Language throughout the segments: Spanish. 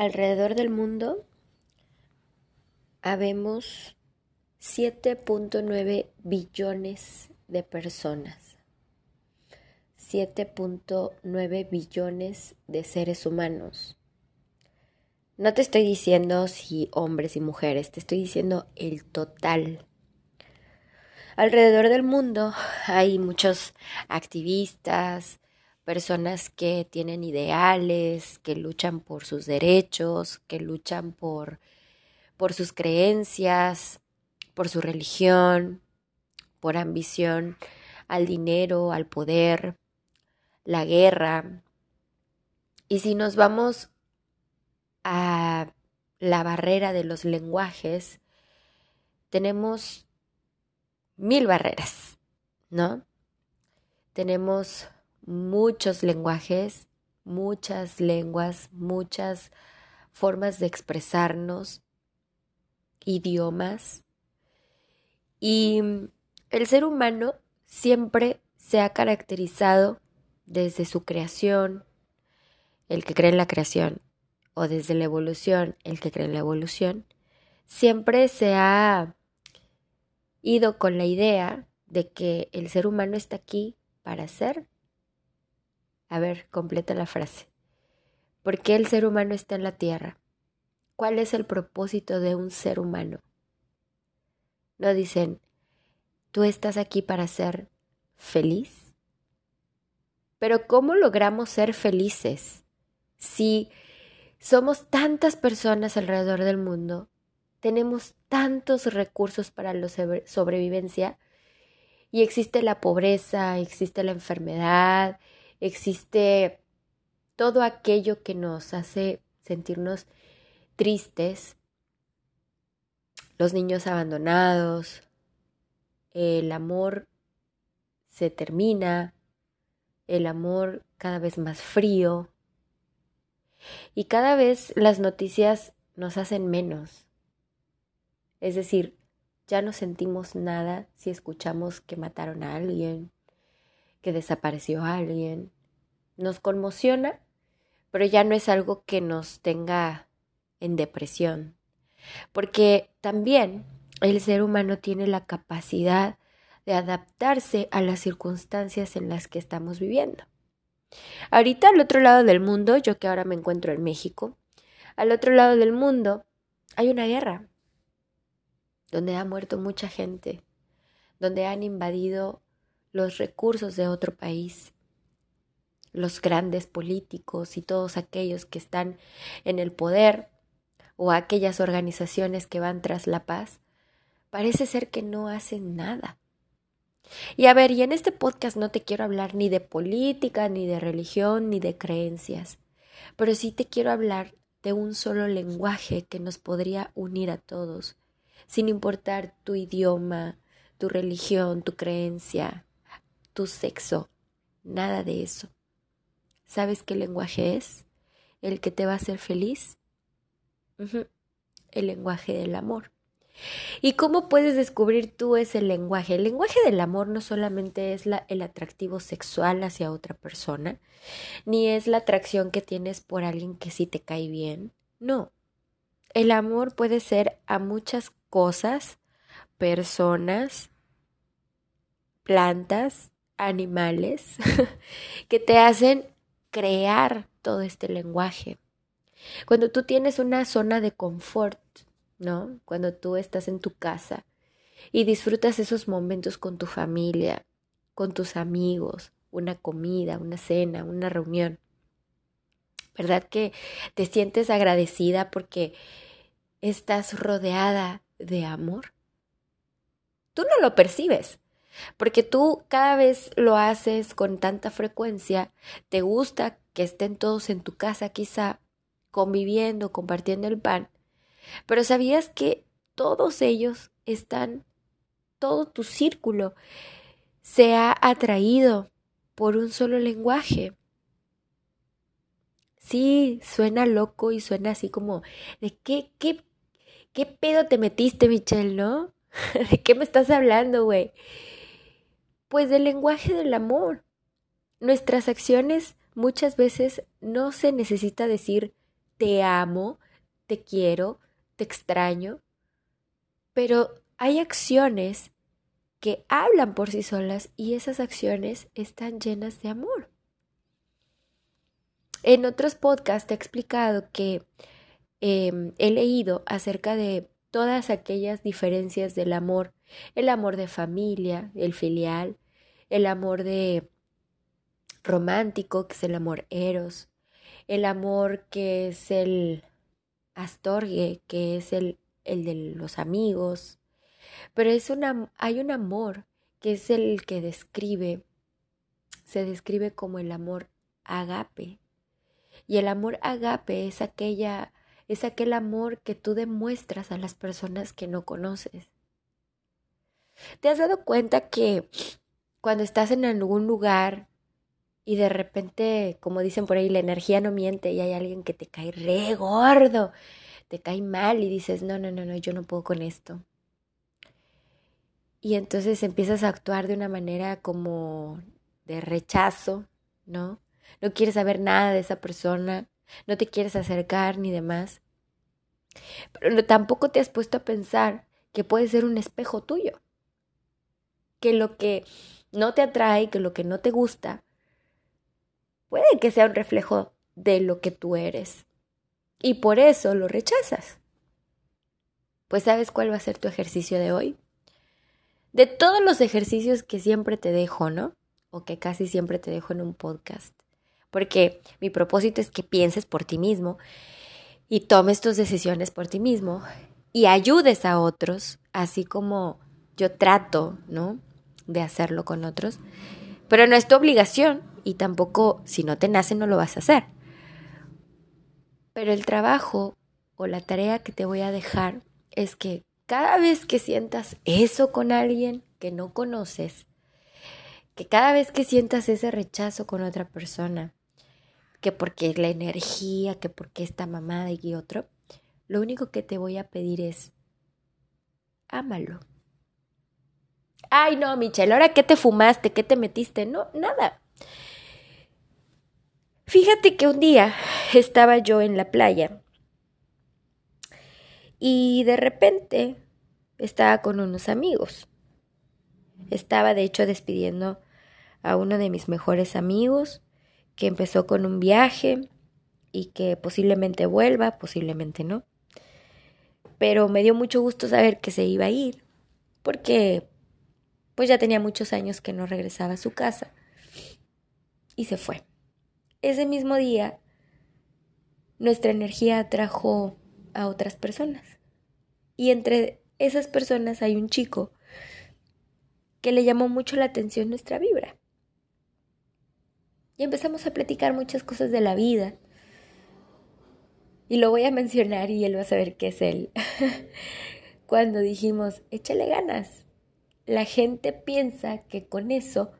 alrededor del mundo habemos 7.9 billones de personas. 7.9 billones de seres humanos. No te estoy diciendo si hombres y mujeres, te estoy diciendo el total. Alrededor del mundo hay muchos activistas, personas que tienen ideales, que luchan por sus derechos, que luchan por, por sus creencias, por su religión, por ambición al dinero, al poder, la guerra. Y si nos vamos a la barrera de los lenguajes, tenemos mil barreras, ¿no? Tenemos muchos lenguajes, muchas lenguas, muchas formas de expresarnos, idiomas. Y el ser humano siempre se ha caracterizado desde su creación, el que cree en la creación, o desde la evolución, el que cree en la evolución, siempre se ha ido con la idea de que el ser humano está aquí para ser a ver, completa la frase. ¿Por qué el ser humano está en la Tierra? ¿Cuál es el propósito de un ser humano? No dicen, tú estás aquí para ser feliz. Pero ¿cómo logramos ser felices si somos tantas personas alrededor del mundo, tenemos tantos recursos para la sobrevivencia y existe la pobreza, existe la enfermedad, existe todo aquello que nos hace sentirnos tristes, los niños abandonados, el amor se termina, el amor cada vez más frío y cada vez las noticias nos hacen menos. Es decir, ya no sentimos nada si escuchamos que mataron a alguien, que desapareció alguien. Nos conmociona, pero ya no es algo que nos tenga en depresión. Porque también el ser humano tiene la capacidad de adaptarse a las circunstancias en las que estamos viviendo. Ahorita al otro lado del mundo, yo que ahora me encuentro en México, al otro lado del mundo hay una guerra donde ha muerto mucha gente, donde han invadido los recursos de otro país, los grandes políticos y todos aquellos que están en el poder o aquellas organizaciones que van tras la paz, parece ser que no hacen nada. Y a ver, y en este podcast no te quiero hablar ni de política, ni de religión, ni de creencias, pero sí te quiero hablar de un solo lenguaje que nos podría unir a todos, sin importar tu idioma, tu religión, tu creencia, tu sexo, nada de eso. ¿Sabes qué lenguaje es? El que te va a hacer feliz. El lenguaje del amor. ¿Y cómo puedes descubrir tú ese lenguaje? El lenguaje del amor no solamente es el atractivo sexual hacia otra persona, ni es la atracción que tienes por alguien que sí te cae bien. No. El amor puede ser a muchas cosas, personas, plantas, animales que te hacen crear todo este lenguaje. Cuando tú tienes una zona de confort, ¿no? Cuando tú estás en tu casa y disfrutas esos momentos con tu familia, con tus amigos, una comida, una cena, una reunión. ¿Verdad que te sientes agradecida porque estás rodeada de amor? Tú no lo percibes, porque tú cada vez lo haces con tanta frecuencia, te gusta que estén todos en tu casa quizá conviviendo, compartiendo el pan, pero sabías que todos ellos están, todo tu círculo se ha atraído por un solo lenguaje. Sí, suena loco y suena así como de qué, qué, qué pedo te metiste, Michelle, ¿no? ¿De qué me estás hablando, güey? Pues del lenguaje del amor. Nuestras acciones muchas veces no se necesita decir te amo, te quiero, te extraño, pero hay acciones que hablan por sí solas y esas acciones están llenas de amor. En otros podcasts he explicado que em, he leído acerca de todas aquellas diferencias del amor, el amor de familia, el filial, el amor de romántico, que es el amor eros, el amor que es el astorgue, que es el, el de los amigos, pero es una, hay un amor que es el que describe, se describe como el amor agape. Y el amor agape es aquella, es aquel amor que tú demuestras a las personas que no conoces. ¿Te has dado cuenta que cuando estás en algún lugar y de repente, como dicen por ahí, la energía no miente y hay alguien que te cae re gordo, te cae mal y dices, no, no, no, no, yo no puedo con esto y entonces empiezas a actuar de una manera como de rechazo, ¿no? No quieres saber nada de esa persona, no te quieres acercar ni demás. Pero tampoco te has puesto a pensar que puede ser un espejo tuyo. Que lo que no te atrae, que lo que no te gusta, puede que sea un reflejo de lo que tú eres. Y por eso lo rechazas. Pues ¿sabes cuál va a ser tu ejercicio de hoy? de todos los ejercicios que siempre te dejo, ¿no? O que casi siempre te dejo en un podcast. Porque mi propósito es que pienses por ti mismo y tomes tus decisiones por ti mismo y ayudes a otros, así como yo trato, ¿no? De hacerlo con otros. Pero no es tu obligación y tampoco, si no te nace, no lo vas a hacer. Pero el trabajo o la tarea que te voy a dejar es que cada vez que sientas eso con alguien que no conoces, que cada vez que sientas ese rechazo con otra persona, que porque la energía, que porque esta mamada y otro, lo único que te voy a pedir es, ámalo. Ay, no, Michelle, ¿ahora qué te fumaste? ¿Qué te metiste? No, nada. Fíjate que un día estaba yo en la playa y de repente estaba con unos amigos. Estaba de hecho despidiendo a uno de mis mejores amigos que empezó con un viaje y que posiblemente vuelva, posiblemente no. Pero me dio mucho gusto saber que se iba a ir porque pues ya tenía muchos años que no regresaba a su casa y se fue. Ese mismo día nuestra energía atrajo a otras personas. Y entre esas personas hay un chico que le llamó mucho la atención nuestra vibra. Y empezamos a platicar muchas cosas de la vida. Y lo voy a mencionar y él va a saber qué es él. Cuando dijimos, échale ganas. La gente piensa que con eso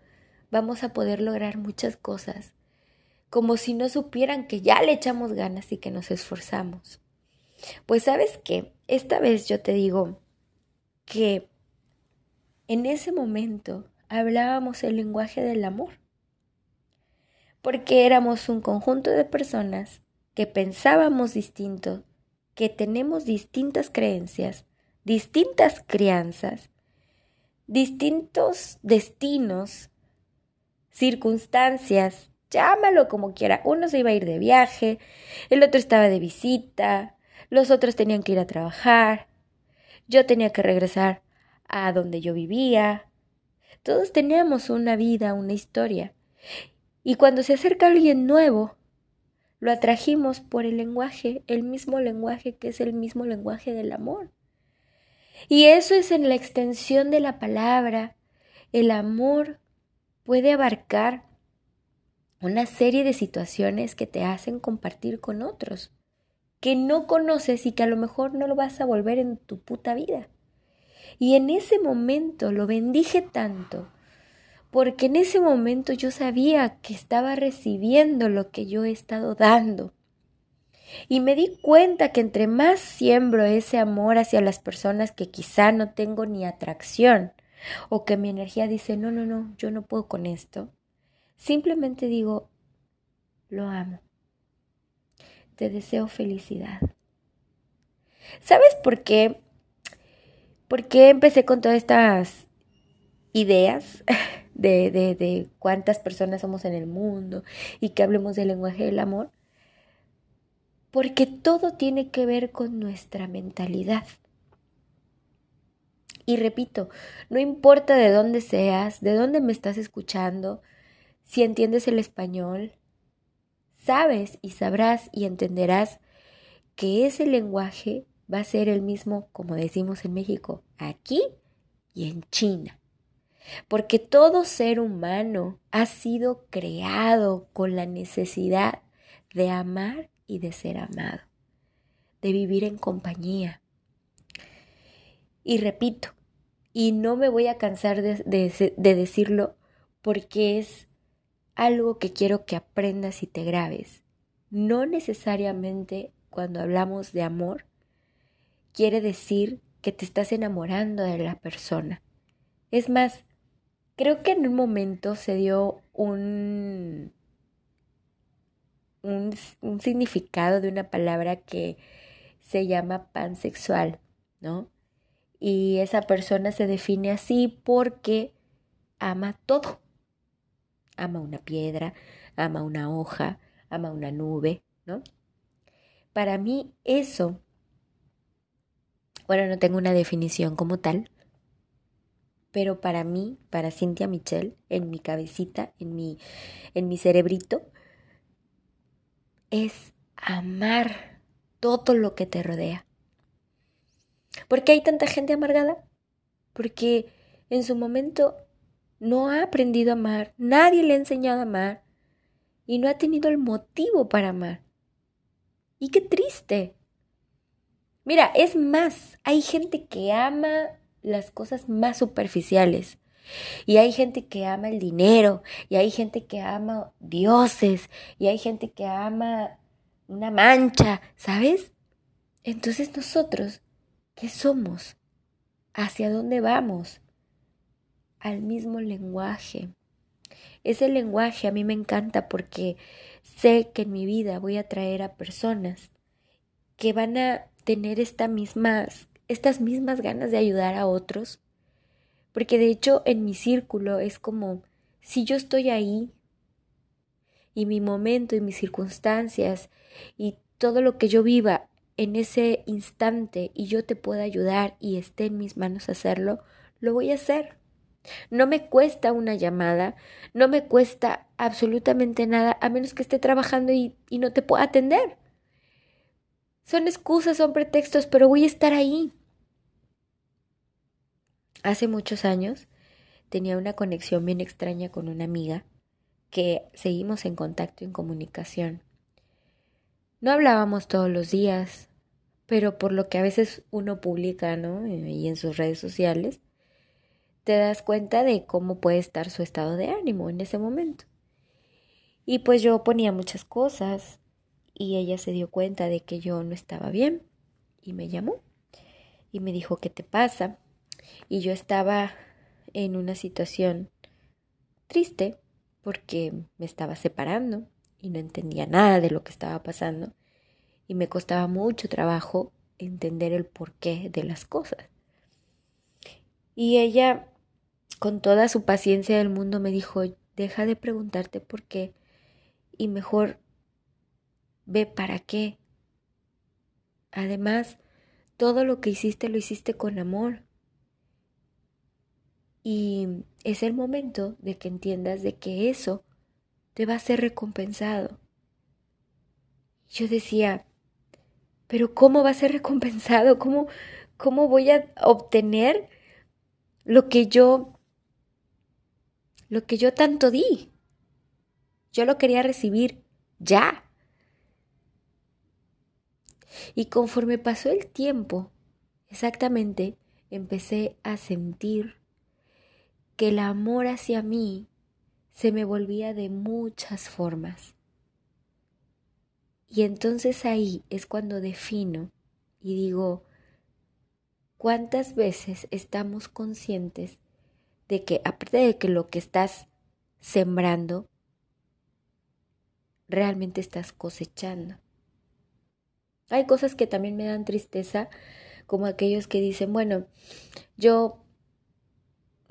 vamos a poder lograr muchas cosas, como si no supieran que ya le echamos ganas y que nos esforzamos. Pues sabes qué, esta vez yo te digo que en ese momento hablábamos el lenguaje del amor, porque éramos un conjunto de personas que pensábamos distinto, que tenemos distintas creencias, distintas crianzas, distintos destinos, circunstancias, llámalo como quiera. Uno se iba a ir de viaje, el otro estaba de visita, los otros tenían que ir a trabajar, yo tenía que regresar a donde yo vivía. Todos teníamos una vida, una historia. Y cuando se acerca alguien nuevo, lo atrajimos por el lenguaje, el mismo lenguaje que es el mismo lenguaje del amor. Y eso es en la extensión de la palabra. El amor puede abarcar una serie de situaciones que te hacen compartir con otros que no conoces y que a lo mejor no lo vas a volver en tu puta vida. Y en ese momento lo bendije tanto, porque en ese momento yo sabía que estaba recibiendo lo que yo he estado dando. Y me di cuenta que entre más siembro ese amor hacia las personas que quizá no tengo ni atracción, o que mi energía dice, no, no, no, yo no puedo con esto, simplemente digo, lo amo te deseo felicidad. ¿Sabes por qué? ¿Por qué empecé con todas estas ideas de, de, de cuántas personas somos en el mundo y que hablemos del lenguaje del amor? Porque todo tiene que ver con nuestra mentalidad. Y repito, no importa de dónde seas, de dónde me estás escuchando, si entiendes el español, sabes y sabrás y entenderás que ese lenguaje va a ser el mismo, como decimos en México, aquí y en China. Porque todo ser humano ha sido creado con la necesidad de amar y de ser amado, de vivir en compañía. Y repito, y no me voy a cansar de, de, decirlo porque es algo que quiero que aprendas y te grabes. No necesariamente cuando hablamos de amor quiere decir que te estás enamorando de la persona. Es más, creo que en un momento se dio un, un, un significado de una palabra que se llama pansexual, ¿no? y esa persona se define así porque ama todo. Ama una piedra, ama una hoja, ama una nube, ¿no? Para mí eso, bueno, no tengo una definición como tal, pero para mí, para Cynthia Michelle, en mi cabecita, en mi, en mi cerebrito, es amar todo lo que te rodea. ¿Por qué hay tanta gente amargada? Porque en su momento no ha aprendido a amar, nadie le ha enseñado a amar y no ha tenido el motivo para amar. Y qué triste. Mira, es más, hay gente que ama las cosas más superficiales. Y hay gente que ama el dinero, y hay gente que ama dioses, y hay gente que ama una mancha, ¿sabes? Entonces nosotros ¿Qué somos? ¿Hacia dónde vamos? Al mismo lenguaje. Ese lenguaje a mí me encanta porque sé que en mi vida voy a traer a personas que van a tener esta mismas, estas mismas ganas de ayudar a otros. Porque de hecho en mi círculo es como si yo estoy ahí y mi momento y mis circunstancias y todo lo que yo viva en ese instante y yo te pueda ayudar y esté en mis manos hacerlo, lo voy a hacer. No me cuesta una llamada, no me cuesta absolutamente nada, a menos que esté trabajando y, y no te pueda atender. Son excusas, son pretextos, pero voy a estar ahí. Hace muchos años tenía una conexión bien extraña con una amiga que seguimos en contacto, en comunicación. No hablábamos todos los días, pero por lo que a veces uno publica, ¿no? Y en sus redes sociales, te das cuenta de cómo puede estar su estado de ánimo en ese momento. Y pues yo ponía muchas cosas y ella se dio cuenta de que yo no estaba bien y me llamó y me dijo, ¿qué te pasa? Y yo estaba en una situación triste porque me estaba separando y no entendía nada de lo que estaba pasando y me costaba mucho trabajo entender el porqué de las cosas. Y ella, con toda su paciencia del mundo, me dijo, deja de preguntarte por qué y mejor ve para qué. Además, todo lo que hiciste lo hiciste con amor. Y es el momento de que entiendas de que eso te va a ser recompensado. Yo decía, pero ¿cómo va a ser recompensado? ¿Cómo, cómo voy a obtener lo que yo lo que yo tanto di? Yo lo quería recibir ya. Y conforme pasó el tiempo, exactamente, empecé a sentir que el amor hacia mí se me volvía de muchas formas. Y entonces ahí es cuando defino y digo, ¿cuántas veces estamos conscientes de que aparte de que lo que estás sembrando, realmente estás cosechando? Hay cosas que también me dan tristeza, como aquellos que dicen, bueno, yo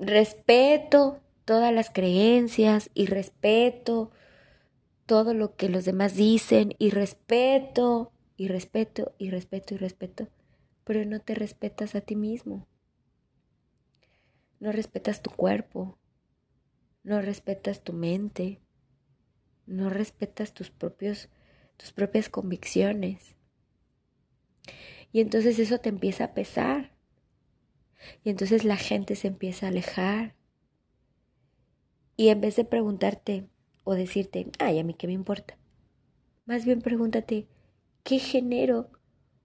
respeto todas las creencias y respeto todo lo que los demás dicen y respeto y respeto y respeto y respeto, pero no te respetas a ti mismo. No respetas tu cuerpo, no respetas tu mente, no respetas tus propios tus propias convicciones. Y entonces eso te empieza a pesar. Y entonces la gente se empieza a alejar. Y en vez de preguntarte o decirte, ay, a mí qué me importa, más bien pregúntate, ¿qué genero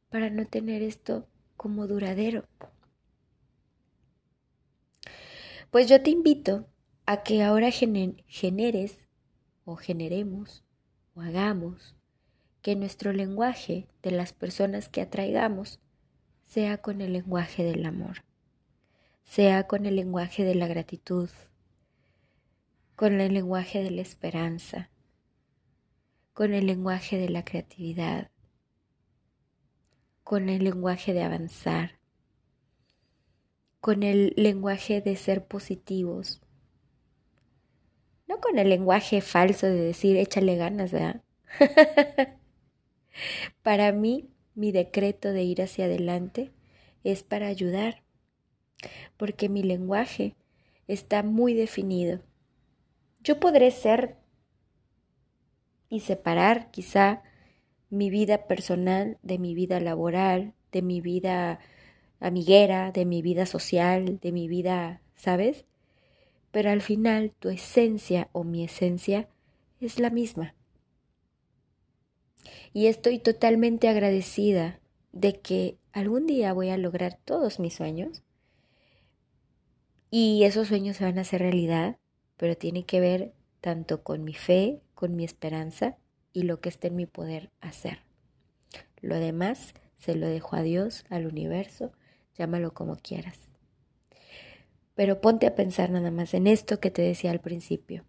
para no tener esto como duradero? Pues yo te invito a que ahora generes o generemos o hagamos que nuestro lenguaje de las personas que atraigamos sea con el lenguaje del amor, sea con el lenguaje de la gratitud, con el lenguaje de la esperanza, con el lenguaje de la creatividad, con el lenguaje de avanzar, con el lenguaje de ser positivos, no con el lenguaje falso de decir échale ganas, ¿verdad? Para mí, mi decreto de ir hacia adelante es para ayudar, porque mi lenguaje está muy definido. Yo podré ser y separar quizá mi vida personal de mi vida laboral, de mi vida amiguera, de mi vida social, de mi vida, ¿sabes? Pero al final tu esencia o mi esencia es la misma y estoy totalmente agradecida de que algún día voy a lograr todos mis sueños y esos sueños se van a hacer realidad, pero tiene que ver tanto con mi fe, con mi esperanza y lo que esté en mi poder hacer. Lo demás se lo dejo a Dios, al universo, llámalo como quieras. Pero ponte a pensar nada más en esto que te decía al principio.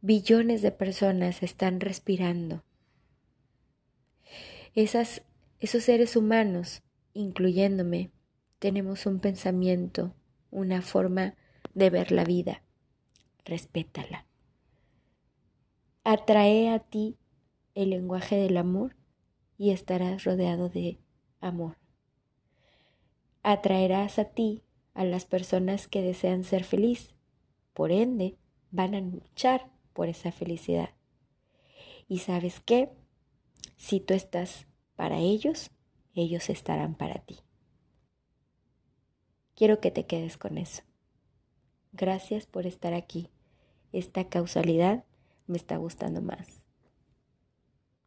Billones de personas están respirando esas, esos seres humanos, incluyéndome, tenemos un pensamiento, una forma de ver la vida. Respétala. Atrae a ti el lenguaje del amor y estarás rodeado de amor. Atraerás a ti a las personas que desean ser feliz. Por ende, van a luchar por esa felicidad. ¿Y sabes qué? Si tú estás para ellos, ellos estarán para ti. Quiero que te quedes con eso. Gracias por estar aquí. Esta causalidad me está gustando más.